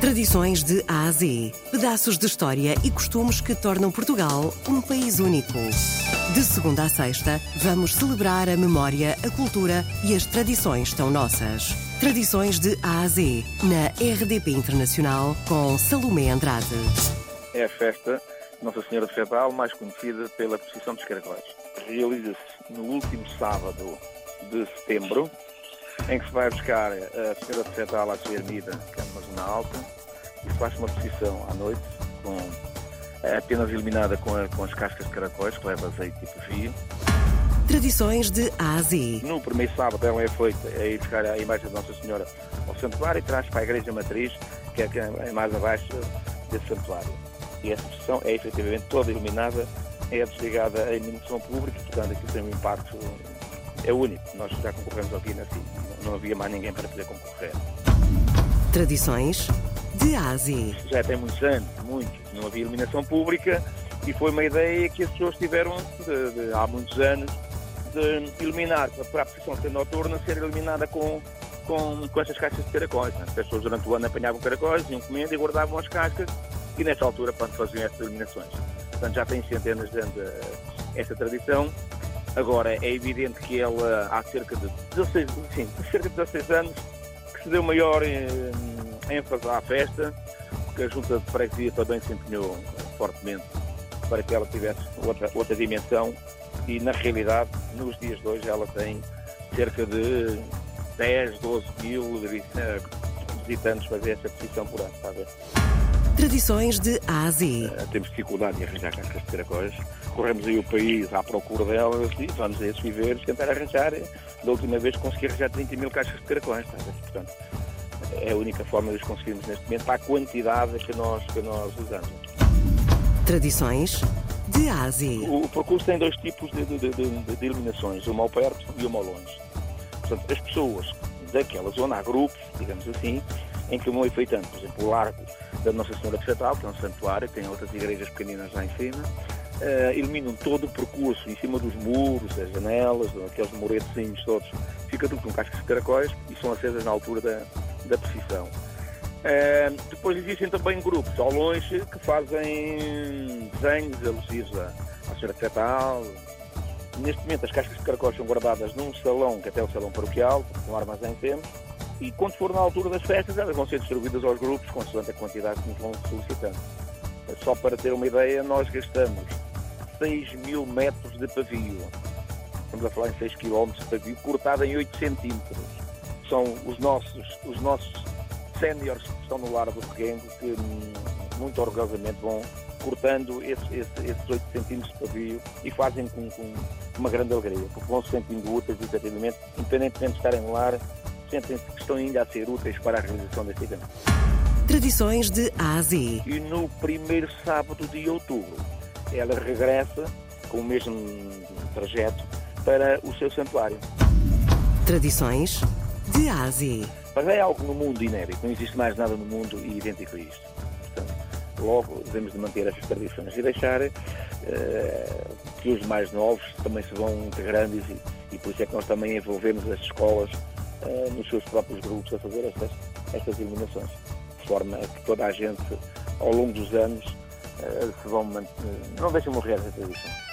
Tradições de A a Z. Pedaços de história e costumes que tornam Portugal um país único. De segunda a sexta, vamos celebrar a memória, a cultura e as tradições tão nossas. Tradições de A a Z, na RDP Internacional, com Salomé Andrade. É a festa Nossa Senhora de Fetal, mais conhecida pela Procissão dos Caracóis. Realiza-se no último sábado de setembro, em que se vai buscar a Senhora de Fetal à sua ermida, que é numa zona alta, e se faz uma procissão à noite, com, é apenas iluminada com, a, com as cascas de caracóis, que leva azeite e perfil. Tradições de A a Z. No primeiro sábado ela é feita é ir buscar a imagem de Nossa Senhora ao santuário e traz para a igreja matriz, que é, é mais abaixo desse santuário. E essa procissão é efetivamente toda iluminada, é desligada à iluminação pública, portanto aquilo tem um impacto é único. Nós já concorremos aqui assim, não havia mais ninguém para poder concorrer. Tradições de A a Z. Já tem muitos anos, muitos, não havia iluminação pública e foi uma ideia que as pessoas tiveram de, de, há muitos anos de iluminar, para a procissão ser noturna, ser iluminada com, com, com essas caixas de caracóis. Né? As pessoas durante o ano apanhavam caracóis, iam comendo e guardavam as cascas e nessa altura quando faziam essas iluminações. Portanto, já tem centenas de anos eh, esta tradição. Agora, é evidente que ela há cerca de 16, sim, cerca de 16 anos que se deu maior eh, ênfase à festa, porque a Junta de Freguesia também se empenhou fortemente para que ela tivesse outra, outra dimensão e, na realidade, nos dias de hoje ela tem cerca de 10, 12 mil visitantes para ver essa posição por ano, está a ver? Tradições de A a Z. Uh, temos dificuldade em arranjar cascas de caracóis. Corremos aí o país à procura delas e vamos a esses viveiros tentar arranjar. Da última vez consegui arranjar 30 mil caixas de caracóis, ver? Portanto, é a única forma de os conseguirmos neste momento para a quantidade que nós, que nós usamos. Tradições de A a Z. O, o percurso tem dois tipos de, de, de, de, iluminações, uma ao perto e uma ao longe. Portanto, as pessoas daquela zona, há grupos, digamos assim, em que vão efeitando, por exemplo, o Largo da Nossa Senhora de Fetal, que é um santuário, tem outras igrejas pequeninas lá em cima, uh, iluminam todo o percurso em cima dos muros, as janelas, aqueles muretezinhos todos, fica tudo com cascas de caracóis e são acesas na altura da, da precisão. Uh, depois existem também grupos ao longe que fazem desenhos alusivos à, à Senhora de Fetal. Neste momento as cascas de caracóis são guardadas num salão, que até é o salão paroquial, um armazém temos, e quando for na altura das festas elas vão ser distribuídas aos grupos consoante a quantidade que nos vão solicitando. Só para ter uma ideia, nós gastamos 6 mil metros de pavio. Estamos a falar em 6 km de pavio, cortado em 8 centímetros. São os nossos, os nossos séniores que estão no lar do Reguengo que hum, muito orgulhosamente vão cortando esses, esses, esses 8 centímetros de pavio e fazem com, com uma grande alegria, porque vão se sentindo úteis, efetivamente, independentemente de estarem no lar, sentem-se que estão ainda a ser úteis para a realização deste evento. Tradições de A a Z. E no primeiro sábado de outubro, ela regressa com o mesmo trajeto para o seu santuário. Tradições de A a Z. Mas é algo no mundo inédito, não existe mais nada no mundo idêntico a isto. Portanto, logo devemos de manter estas tradições e deixar uh, que os mais novos também se vão integrando e, e por isso é que nós também envolvemos as escolas uh, nos seus próprios grupos a fazer estas, estas iluminações, de forma que toda a gente, ao longo dos anos, uh, se vão manter, não deixem morrer essa tradição.